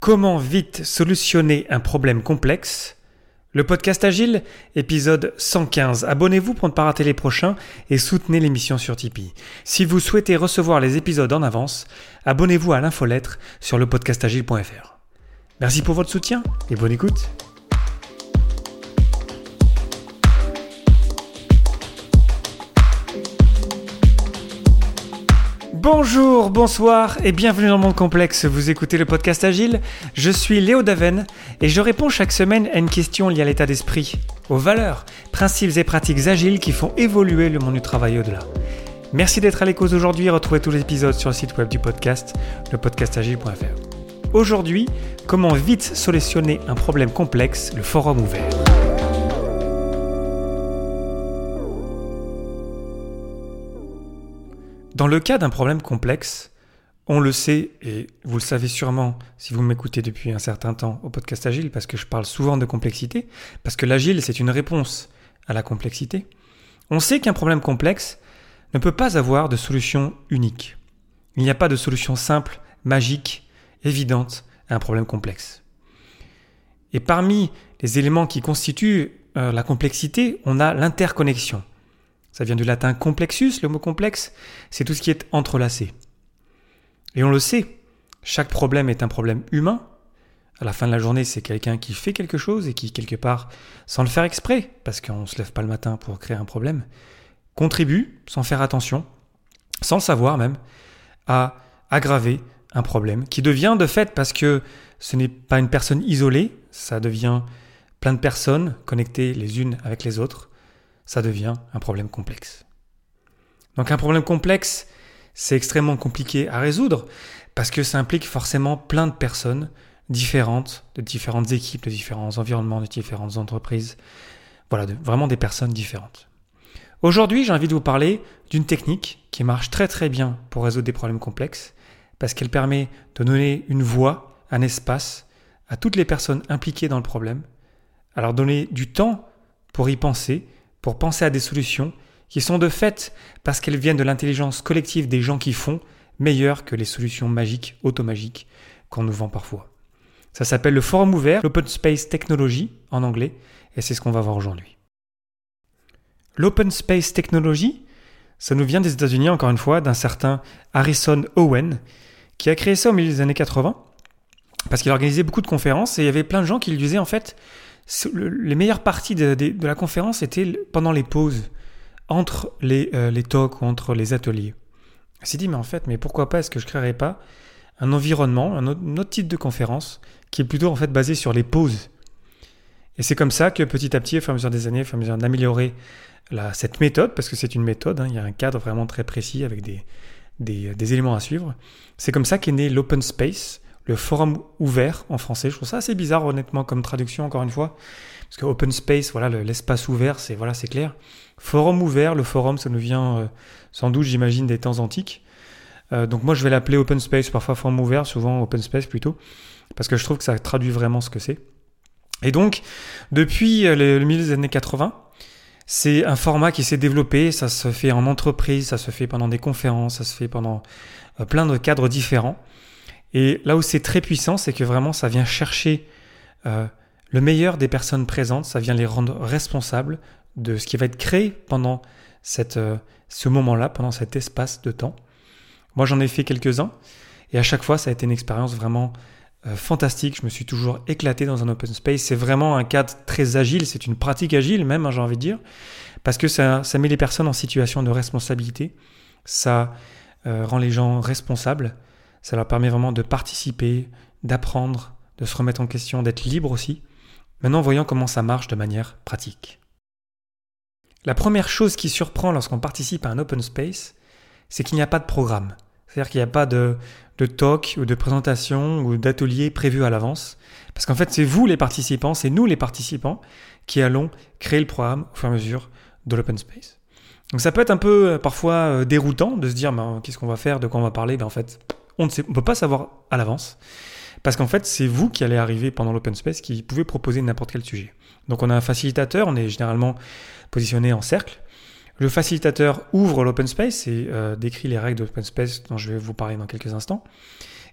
Comment vite solutionner un problème complexe? Le podcast Agile, épisode 115. Abonnez-vous pour ne pas rater les prochains et soutenez l'émission sur Tipeee. Si vous souhaitez recevoir les épisodes en avance, abonnez-vous à l'infolettre sur le podcastagile.fr. Merci pour votre soutien et bonne écoute. Bonjour, bonsoir et bienvenue dans Monde Complexe. Vous écoutez le podcast Agile. Je suis Léo Daven et je réponds chaque semaine à une question liée à l'état d'esprit, aux valeurs, principes et pratiques agiles qui font évoluer le monde du travail au-delà. Merci d'être à l'écoute aujourd'hui et retrouvez tous les épisodes sur le site web du podcast, lepodcastagile.fr. Aujourd'hui, comment vite solutionner un problème complexe, le forum ouvert? Dans le cas d'un problème complexe, on le sait, et vous le savez sûrement si vous m'écoutez depuis un certain temps au podcast Agile, parce que je parle souvent de complexité, parce que l'agile, c'est une réponse à la complexité. On sait qu'un problème complexe ne peut pas avoir de solution unique. Il n'y a pas de solution simple, magique, évidente à un problème complexe. Et parmi les éléments qui constituent euh, la complexité, on a l'interconnexion. Ça vient du latin complexus, le mot complexe, c'est tout ce qui est entrelacé. Et on le sait, chaque problème est un problème humain. À la fin de la journée, c'est quelqu'un qui fait quelque chose et qui, quelque part, sans le faire exprès, parce qu'on ne se lève pas le matin pour créer un problème, contribue, sans faire attention, sans le savoir même, à aggraver un problème qui devient de fait, parce que ce n'est pas une personne isolée, ça devient plein de personnes connectées les unes avec les autres, ça devient un problème complexe. Donc un problème complexe, c'est extrêmement compliqué à résoudre parce que ça implique forcément plein de personnes différentes, de différentes équipes, de différents environnements, de différentes entreprises. Voilà, vraiment des personnes différentes. Aujourd'hui, j'ai envie de vous parler d'une technique qui marche très très bien pour résoudre des problèmes complexes parce qu'elle permet de donner une voix, un espace à toutes les personnes impliquées dans le problème, à leur donner du temps pour y penser pour penser à des solutions qui sont de fait, parce qu'elles viennent de l'intelligence collective des gens qui font, meilleures que les solutions magiques, automagiques qu'on nous vend parfois. Ça s'appelle le forum ouvert, l'open space technology en anglais, et c'est ce qu'on va voir aujourd'hui. L'open space technology, ça nous vient des États-Unis encore une fois, d'un certain Harrison Owen, qui a créé ça au milieu des années 80, parce qu'il organisait beaucoup de conférences et il y avait plein de gens qui lui disaient en fait, les meilleures parties de, la conférence étaient pendant les pauses, entre les, euh, talks entre les ateliers. Il s'est dit, mais en fait, mais pourquoi pas, est-ce que je ne créerais pas un environnement, un autre, type de conférence qui est plutôt en fait basé sur les pauses? Et c'est comme ça que petit à petit, au fur et à mesure des années, au fur et à mesure d'améliorer cette méthode, parce que c'est une méthode, hein, il y a un cadre vraiment très précis avec des, des, des éléments à suivre, c'est comme ça qu'est né l'open space, le forum ouvert en français. Je trouve ça assez bizarre honnêtement comme traduction encore une fois, parce que open space, voilà, l'espace ouvert, c'est voilà, c'est clair. Forum ouvert, le forum, ça nous vient euh, sans doute, j'imagine, des temps antiques. Euh, donc moi, je vais l'appeler open space, parfois forum ouvert, souvent open space plutôt, parce que je trouve que ça traduit vraiment ce que c'est. Et donc, depuis euh, le années 80, c'est un format qui s'est développé, ça se fait en entreprise, ça se fait pendant des conférences, ça se fait pendant plein de cadres différents. Et là où c'est très puissant, c'est que vraiment ça vient chercher euh, le meilleur des personnes présentes, ça vient les rendre responsables de ce qui va être créé pendant cette, euh, ce moment-là, pendant cet espace de temps. Moi j'en ai fait quelques-uns, et à chaque fois ça a été une expérience vraiment euh, fantastique, je me suis toujours éclaté dans un open space, c'est vraiment un cadre très agile, c'est une pratique agile même, hein, j'ai envie de dire, parce que ça, ça met les personnes en situation de responsabilité, ça rend les gens responsables, ça leur permet vraiment de participer, d'apprendre, de se remettre en question, d'être libre aussi. Maintenant, voyons comment ça marche de manière pratique. La première chose qui surprend lorsqu'on participe à un open space, c'est qu'il n'y a pas de programme. C'est-à-dire qu'il n'y a pas de, talk ou de présentation ou d'atelier prévu à l'avance. Parce qu'en fait, c'est vous les participants, c'est nous les participants qui allons créer le programme au fur et à mesure de l'open space. Donc ça peut être un peu euh, parfois euh, déroutant de se dire ben, qu'est-ce qu'on va faire, de quoi on va parler? Ben, en fait, on ne peut pas savoir à l'avance. Parce qu'en fait, c'est vous qui allez arriver pendant l'open space qui pouvez proposer n'importe quel sujet. Donc on a un facilitateur, on est généralement positionné en cercle. Le facilitateur ouvre l'open space et euh, décrit les règles de l'open space dont je vais vous parler dans quelques instants.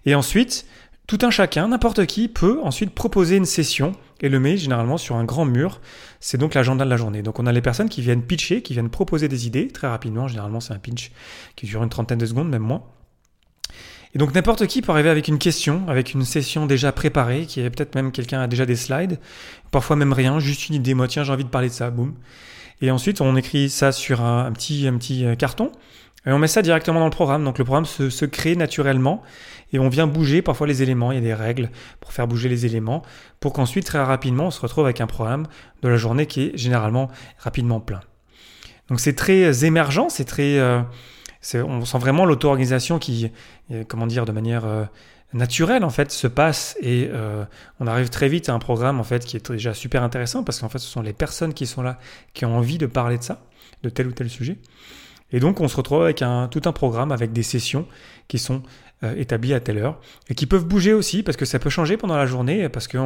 Et ensuite, Tout un chacun, n'importe qui, peut ensuite proposer une session et le met généralement sur un grand mur. C'est donc l'agenda de la journée. Donc on a les personnes qui viennent pitcher, qui viennent proposer des idées très rapidement. Généralement c'est un pitch qui dure une trentaine de secondes, même moins. Et donc n'importe qui peut arriver avec une question, avec une session déjà préparée, qui est peut-être même quelqu'un a déjà des slides, parfois même rien, juste une idée, moi tiens j'ai envie de parler de ça, boum. Et ensuite on écrit ça sur un, petit, un petit euh, carton, et on met ça directement dans le programme. Donc le programme se, se, crée naturellement et on vient bouger parfois les éléments. Il y a des règles pour faire bouger les éléments pour qu'ensuite très rapidement on se retrouve avec un programme de la journée qui est généralement rapidement plein. Donc c'est très émergent, c'est très... Euh, on sent vraiment l'auto-organisation qui, euh, comment dire, de manière euh, naturelle en fait se passe et euh, on arrive très vite à un programme en fait qui est déjà super intéressant parce qu'en fait ce sont les personnes qui sont là qui ont envie de parler de ça, de tel ou tel sujet. Et donc on se retrouve avec un, tout un programme avec des sessions qui sont euh, établis à telle heure et qui peuvent bouger aussi parce que ça peut changer pendant la journée parce que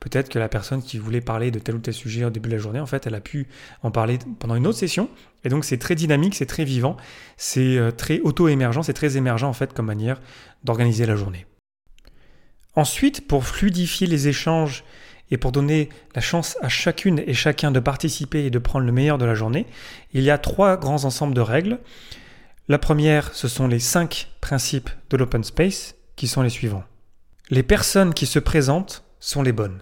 peut-être que la personne qui voulait parler de tel ou tel sujet au début de la journée en fait elle a pu en parler pendant une autre session et donc c'est très dynamique, c'est très vivant, c'est euh, très auto-émergent, c'est très émergent en fait comme manière d'organiser la journée. Ensuite, pour fluidifier les échanges et pour donner la chance à chacune et chacun de participer et de prendre le meilleur de la journée, il y a trois grands ensembles de règles. La première, ce sont les cinq principes de l'open space, qui sont les suivants. Les personnes qui se présentent sont les bonnes.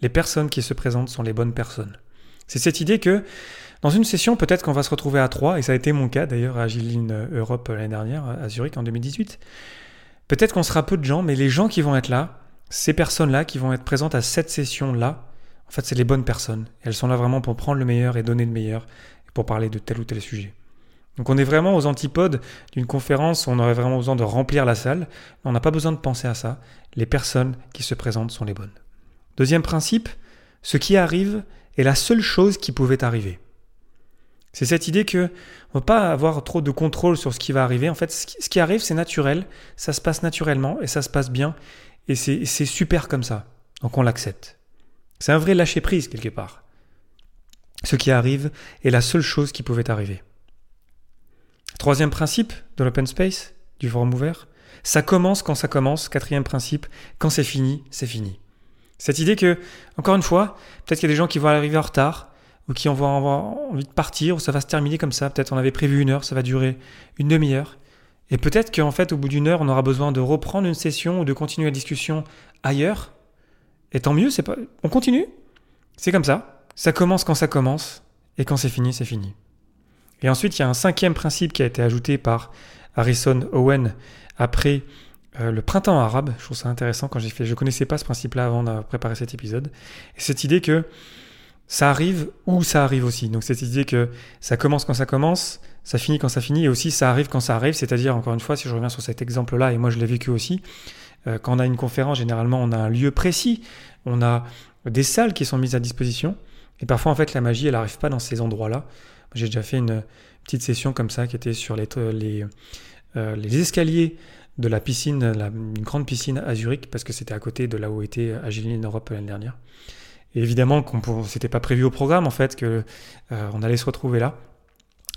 Les personnes qui se présentent sont les bonnes personnes. C'est cette idée que dans une session, peut-être qu'on va se retrouver à trois, et ça a été mon cas d'ailleurs à Agiline Europe l'année dernière, à Zurich en 2018. Peut-être qu'on sera peu de gens, mais les gens qui vont être là, ces personnes-là qui vont être présentes à cette session-là, en fait, c'est les bonnes personnes. Elles sont là vraiment pour prendre le meilleur et donner le meilleur, pour parler de tel ou tel sujet. Donc on est vraiment aux antipodes d'une conférence où on aurait vraiment besoin de remplir la salle. On n'a pas besoin de penser à ça. Les personnes qui se présentent sont les bonnes. Deuxième principe, ce qui arrive est la seule chose qui pouvait arriver. C'est cette idée que on ne va pas avoir trop de contrôle sur ce qui va arriver. En fait, ce qui arrive, c'est naturel, ça se passe naturellement et ça se passe bien. Et c'est super comme ça. Donc on l'accepte. C'est un vrai lâcher-prise quelque part. Ce qui arrive est la seule chose qui pouvait arriver. Troisième principe de l'open space, du forum ouvert, ça commence quand ça commence. Quatrième principe, quand c'est fini, c'est fini. Cette idée que, encore une fois, peut-être qu'il y a des gens qui vont arriver en retard, ou qui avoir envie de partir, ou ça va se terminer comme ça. Peut-être on avait prévu une heure, ça va durer une demi-heure. Et peut-être qu'en fait, au bout d'une heure, on aura besoin de reprendre une session ou de continuer la discussion ailleurs. Et tant mieux, c'est pas. On continue? C'est comme ça. Ça commence quand ça commence, et quand c'est fini, c'est fini. Et ensuite, il y a un cinquième principe qui a été ajouté par Harrison Owen après euh, le printemps arabe. Je trouve ça intéressant quand j'ai fait. Je connaissais pas ce principe-là avant de préparer cet épisode. Et cette idée que ça arrive ou ça arrive aussi. Donc cette idée que ça commence quand ça commence, ça finit quand ça finit, et aussi ça arrive quand ça arrive. C'est-à-dire, encore une fois, si je reviens sur cet exemple-là, et moi je l'ai vécu aussi, euh, quand on a une conférence, généralement on a un lieu précis, on a des salles qui sont mises à disposition, et parfois en fait la magie elle n'arrive pas dans ces endroits-là. J'ai déjà fait une petite session comme ça qui était sur les, euh, escaliers de la piscine, une grande piscine à Zurich, parce que c'était à côté de là où était Agiline Europe l'année dernière. Et évidemment, qu'on c'était pas prévu au programme en fait que euh, on allait se retrouver là.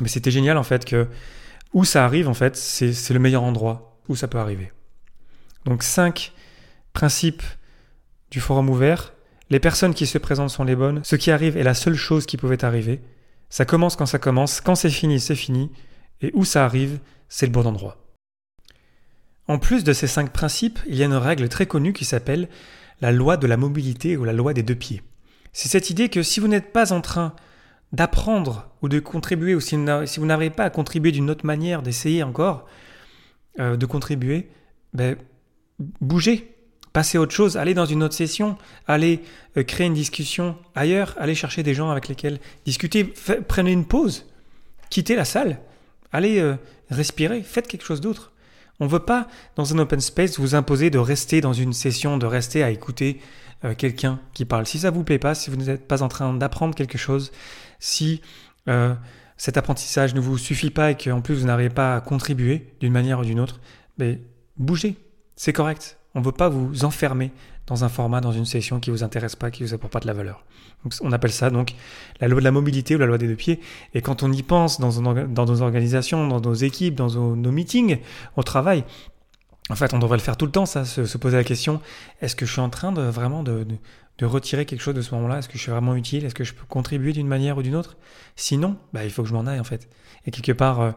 Mais c'était génial en fait que où ça arrive en fait, c'est le meilleur endroit où ça peut arriver. Donc cinq principes du forum ouvert. Les personnes qui se présentent sont les bonnes. Ce qui arrive est la seule chose qui pouvait arriver. Ça commence quand ça commence, quand c'est fini, c'est fini, et où ça arrive, c'est le bon endroit. En plus de ces cinq principes, il y a une règle très connue qui s'appelle la loi de la mobilité ou la loi des deux pieds. C'est cette idée que si vous n'êtes pas en train d'apprendre ou de contribuer, ou si vous n'arrivez pas à contribuer d'une autre manière, d'essayer encore euh, de contribuer, ben, bougez, Passez à autre chose, allez dans une autre session, allez euh, créer une discussion ailleurs, allez chercher des gens avec lesquels discuter, prenez une pause, quittez la salle, allez euh, respirer, faites quelque chose d'autre. On ne veut pas, dans un open space, vous imposer de rester dans une session, de rester à écouter euh, quelqu'un qui parle. Si ça vous plaît pas, si vous n'êtes pas en train d'apprendre quelque chose, si cet apprentissage ne vous suffit pas et qu'en plus vous n'arrivez pas à contribuer d'une manière ou d'une autre, ben, bougez, c'est correct. On ne veut pas vous enfermer dans un format, dans une session qui ne vous intéresse pas, qui ne vous apporte pas de la valeur. on appelle ça donc la loi de la mobilité ou la loi des deux pieds. Et quand on y pense dans, nos organisations, dans nos équipes, dans nos, meetings, au travail, En fait, on devrait le faire tout le temps, ça, se, poser la question est-ce que je suis en train de vraiment de, retirer quelque chose de ce moment-là? Est-ce que je suis vraiment utile? Est-ce que je peux contribuer d'une manière ou d'une autre? Sinon, bah, il faut que je m'en aille en fait. Et quelque part, euh,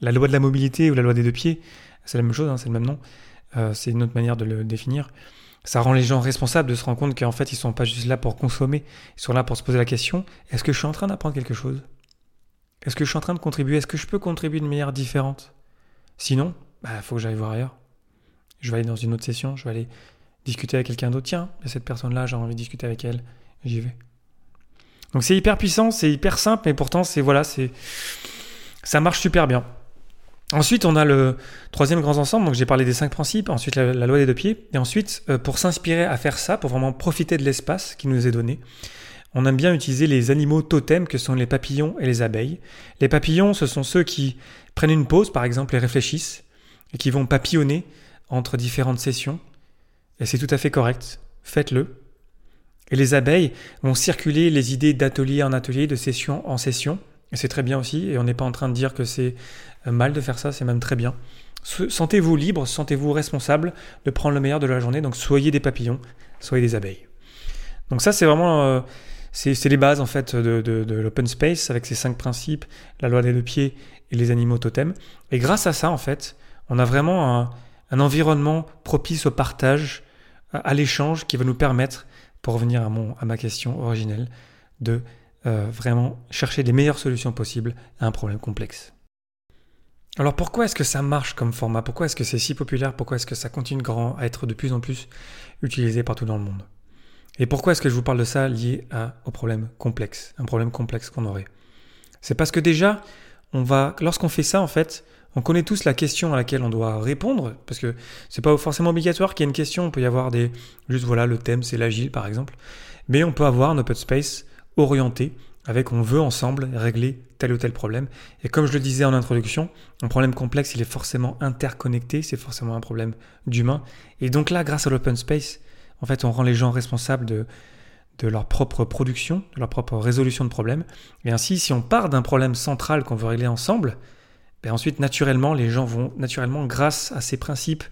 la loi de la mobilité ou la loi des deux pieds, c'est la même chose, hein, c'est le même nom. Euh, c'est une autre manière de le définir. Ça rend les gens responsables de se rendre compte qu'en fait, ils sont pas juste là pour consommer, ils sont là pour se poser la question est-ce que je suis en train d'apprendre quelque chose? Est-ce que je suis en train de contribuer? Est-ce que je peux contribuer d'une manière différente? Sinon, il bah, faut que j'aille voir ailleurs. Je vais aller dans une autre session, je vais aller discuter avec quelqu'un d'autre. Tiens, cette personne-là, j'ai envie de discuter avec elle. J'y vais. Donc c'est hyper puissant, c'est hyper simple, mais pourtant c'est voilà, c'est ça marche super bien. Ensuite, on a le troisième grand ensemble. Donc j'ai parlé des cinq principes. Ensuite, la, loi des deux pieds. Et ensuite, euh, pour s'inspirer à faire ça, pour vraiment profiter de l'espace qui nous est donné, on aime bien utiliser les animaux totems que sont les papillons et les abeilles. Les papillons, ce sont ceux qui prennent une pause, par exemple, et réfléchissent, et qui vont papillonner entre différentes sessions. Et c'est tout à fait correct. Faites-le. Et les abeilles vont circuler les idées d'atelier en atelier, de session en session. Et c'est très bien aussi. Et on n'est pas en train de dire que c'est euh, mal de faire ça, c'est même très bien. Sentez-vous libre, sentez-vous responsable de prendre le meilleur de la journée. Donc soyez des papillons, soyez des abeilles. Donc ça, c'est vraiment... Euh, c'est les bases en fait de, de l'open space avec ces cinq principes, la loi des deux pieds et les animaux totems. Et grâce à ça, en fait, on a vraiment un, un environnement propice au partage, à l'échange, qui va nous permettre, pour revenir à, ma question originelle, de euh, vraiment chercher les meilleures solutions possibles à un problème complexe. Alors pourquoi est-ce que ça marche comme format? Pourquoi est-ce que c'est si populaire? Pourquoi est-ce que ça continue grand à être de plus en plus utilisé partout dans le monde? Et pourquoi est-ce que je vous parle de ça lié à, au problème complexe, un problème complexe qu'on aurait. C'est parce que déjà, lorsqu'on fait ça en fait, on connaît tous la question à laquelle on doit répondre, parce que c'est pas forcément obligatoire qu'il y ait une question, on peut y avoir des... Juste voilà, le thème c'est l'agile par exemple, mais on peut avoir un open space orienté avec on veut ensemble régler tel ou tel problème. Et comme je le disais en introduction, un problème complexe, il est forcément interconnecté, c'est forcément un problème d'humain. Et donc là, grâce à l'open space, en fait, on rend les gens responsables de, de leur propre production, de leur propre résolution de problèmes. Et ainsi, si on part d'un problème central qu'on veut régler ensemble, ben ensuite, naturellement, les gens vont, naturellement, grâce à ces principes,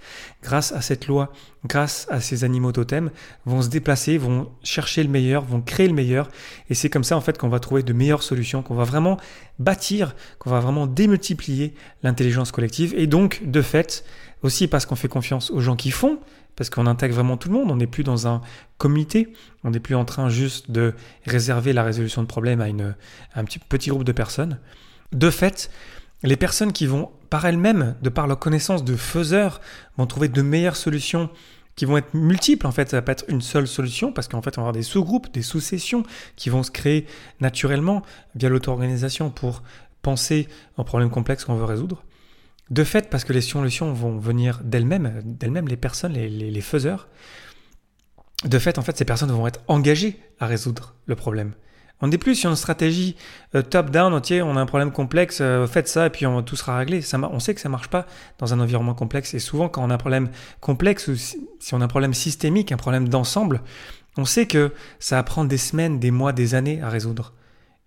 grâce à cette loi, grâce à ces animaux totems, vont se déplacer, vont chercher le meilleur, vont créer le meilleur. Et c'est comme ça, en fait, qu'on va trouver de meilleures solutions, qu'on va vraiment bâtir, qu'on va vraiment démultiplier l'intelligence collective. Et donc, de fait, aussi parce qu'on fait confiance aux gens qui font, parce qu'on intègre vraiment tout le monde, on n'est plus dans un comité, on n'est plus en train juste de réserver la résolution de problèmes à, une, un petit, petit groupe de personnes. De fait, les personnes qui vont, par elles-mêmes, de par leur connaissance de faiseurs, vont trouver de meilleures solutions qui vont être multiples. En fait, ça va pas être une seule solution parce qu'en fait, on va avoir des sous-groupes, des sous-sessions qui vont se créer naturellement via l'auto-organisation pour penser aux problèmes complexes qu'on veut résoudre. De fait, parce que les solutions vont venir d'elles-mêmes, d'elles-mêmes les personnes, les, les faiseurs. De fait, en fait, ces personnes vont être engagées à résoudre le problème. On n'est plus sur une stratégie euh, top-down, entier, on a un problème complexe, euh, faites ça et puis tout sera réglé. On sait que ça marche pas dans un environnement complexe. Et souvent, quand on a un problème complexe ou si, on a un problème systémique, un problème d'ensemble, on sait que ça va prendre des semaines, des mois, des années à résoudre.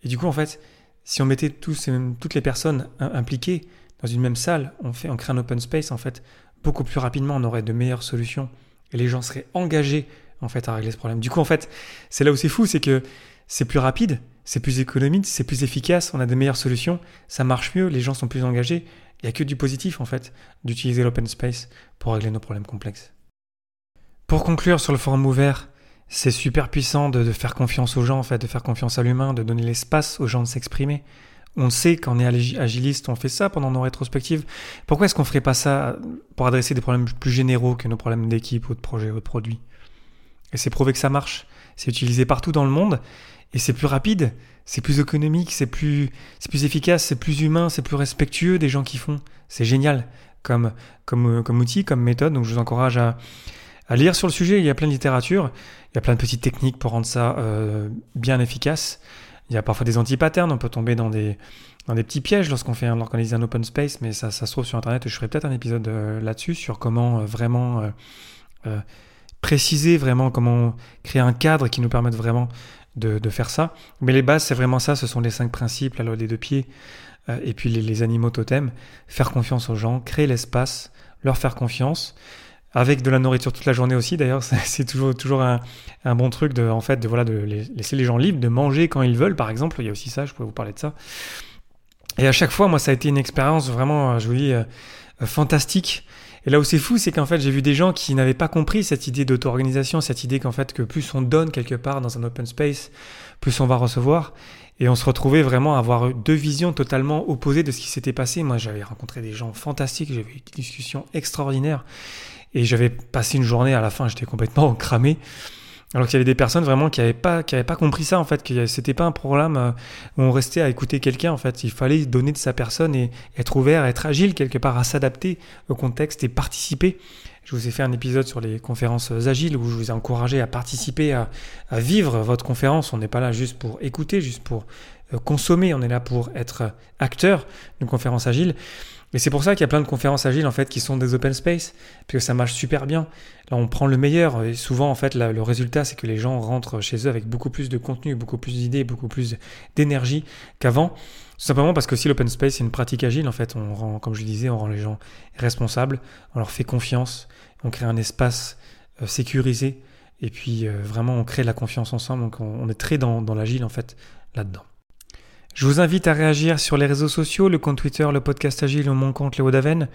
Et du coup, en fait, si on mettait tous, toutes les personnes impliquées dans une même salle, on, fait, on crée un open space, en fait, beaucoup plus rapidement, on aurait de meilleures solutions et les gens seraient engagés en fait à régler ce problème. Du coup, en fait, c'est là où c'est fou, c'est que c'est plus rapide, c'est plus économique, c'est plus efficace, on a des meilleures solutions, ça marche mieux, les gens sont plus engagés. Il n'y a que du positif en fait d'utiliser l'open space pour régler nos problèmes complexes. Pour conclure sur le forum ouvert, c'est super puissant de, faire confiance aux gens, en fait, de faire confiance à l'humain, de donner l'espace aux gens de s'exprimer. On sait qu'en est agiliste, on fait ça pendant nos rétrospectives. Pourquoi est-ce qu'on ne ferait pas ça pour adresser des problèmes plus généraux que nos problèmes d'équipe ou de projet ou de produit? Et c'est prouvé que ça marche. C'est utilisé partout dans le monde et c'est plus rapide, c'est plus économique, c'est plus, c'est plus efficace, c'est plus humain, c'est plus respectueux des gens qui font. C'est génial comme, comme, comme outil, comme méthode. Donc je vous encourage à, à lire sur le sujet. Il y a plein de littérature, il y a plein de petites techniques pour rendre ça euh, bien efficace. Il y a parfois des anti-patterns, on peut tomber dans des, dans des petits pièges lorsqu'on fait organise un open space, mais ça, ça se trouve sur Internet. Je ferai peut-être un épisode euh, là-dessus, sur comment euh, vraiment préciser, vraiment comment créer un cadre qui nous permette vraiment de, faire ça. Mais les bases, c'est vraiment ça, ce sont les cinq principes, la loi des deux pieds, euh, et puis les, animaux totems, faire confiance aux gens, créer l'espace, leur faire confiance, avec de la nourriture toute la journée aussi. D'ailleurs, c'est toujours, toujours un, bon truc de, en fait, de, voilà, de laisser les gens libres, de manger quand ils veulent, par exemple. Il y a aussi ça, je pourrais vous parler de ça. Et à chaque fois, moi, ça a été une expérience vraiment, je vous dis, euh, fantastique. Et là où c'est fou, c'est qu'en fait, j'ai vu des gens qui n'avaient pas compris cette idée d'auto-organisation, cette idée qu'en fait, que plus on donne quelque part dans un open space, plus on va recevoir. Et on se retrouvait vraiment à avoir deux visions totalement opposées de ce qui s'était passé. Moi, j'avais rencontré des gens fantastiques, j'avais eu des discussions extraordinaires. Et j'avais passé une journée à la fin, j'étais complètement cramé. Alors qu'il y avait des personnes vraiment qui n'avaient pas, qui pas compris ça en fait, que c'était pas un programme euh, où on restait à écouter quelqu'un en fait. Il fallait donner de sa personne et être ouvert, être agile quelque part, à s'adapter au contexte et participer. Je vous ai fait un épisode sur les conférences agiles où je vous ai encouragé à participer, à, à vivre votre conférence. On n'est pas là juste pour écouter, juste pour euh, consommer. On est là pour être acteur d'une conférence agile. Et c'est pour ça qu'il y a plein de conférences agiles en fait qui sont des open space, parce que ça marche super bien. Là, on prend le meilleur et souvent en fait le résultat c'est que les gens rentrent chez eux avec beaucoup plus de contenu, beaucoup plus d'idées, beaucoup plus d'énergie qu'avant. Tout simplement parce que si l'open space c'est une pratique agile en fait, on rend, comme je disais, on rend les gens responsables, on leur fait confiance, on crée un espace euh, sécurisé et puis euh, vraiment on crée la confiance ensemble. Donc on, est très dans, dans l'agile en fait là-dedans. Je vous invite à réagir sur les réseaux sociaux, le compte Twitter, le podcast Agile ou mon compte Léo Daven,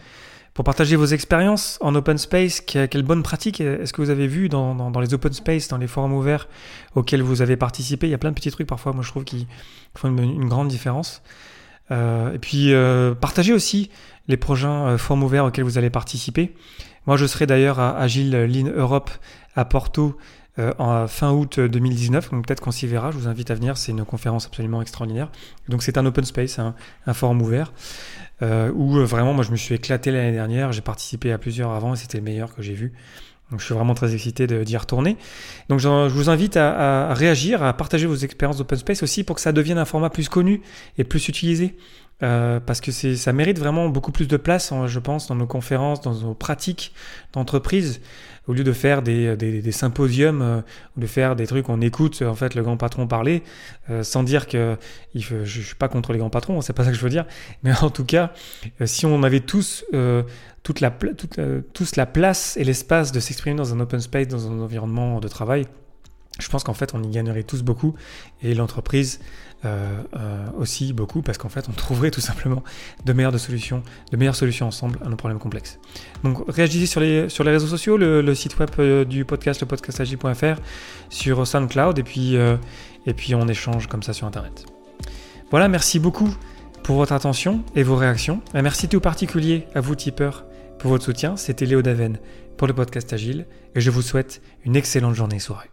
pour partager vos expériences en open space. Quelle bonne pratique est-ce que vous avez vu dans, les open space, dans les forums ouverts auxquels vous avez participé? Il y a plein de petits trucs parfois, moi je trouve, qui font une, grande différence. Euh, et puis euh, partagez aussi les prochains euh, forums ouverts auxquels vous allez participer. Moi je serai d'ailleurs à Agile Lean Europe à Porto euh, en fin août 2019. Donc peut-être qu'on s'y verra. Je vous invite à venir. C'est une conférence absolument extraordinaire. Donc c'est un open space, un, forum ouvert. Euh, où euh, vraiment moi je me suis éclaté l'année dernière, j'ai participé à plusieurs avant et c'était le meilleur que j'ai vu. Donc je suis vraiment très excité d'y retourner. Donc je vous invite à, réagir, à partager vos expériences d'open space aussi pour que ça devienne un format plus connu et plus utilisé. Parce que ça mérite vraiment beaucoup plus de place, je pense, dans nos conférences, dans nos pratiques d'entreprise. Au lieu de faire des, des, symposiums euh, ou de faire des trucs, on écoute en fait le grand patron parler, euh, sans dire que il, je, je suis pas contre les grands patrons, c'est pas ça que je veux dire, mais en tout cas, euh, si on avait tous toute la, toute, tous la place et l'espace de s'exprimer dans un open space, dans un environnement de travail, je pense qu'en fait on y gagnerait tous beaucoup et l'entreprise euh, euh, aussi beaucoup parce qu'en fait on trouverait tout simplement de meilleures solutions, de meilleures solutions ensemble à nos problèmes complexes. Donc réagissez sur les, sur les réseaux sociaux, le, site web euh, du podcast, le podcastagi.fr, sur SoundCloud et puis, et puis on échange comme ça sur Internet. Voilà, merci beaucoup pour votre attention et vos réactions. Merci tout particulier à vous tipeurs pour votre soutien. C'était Léo Daven pour le podcast Agile et je vous souhaite une excellente journée et soirée.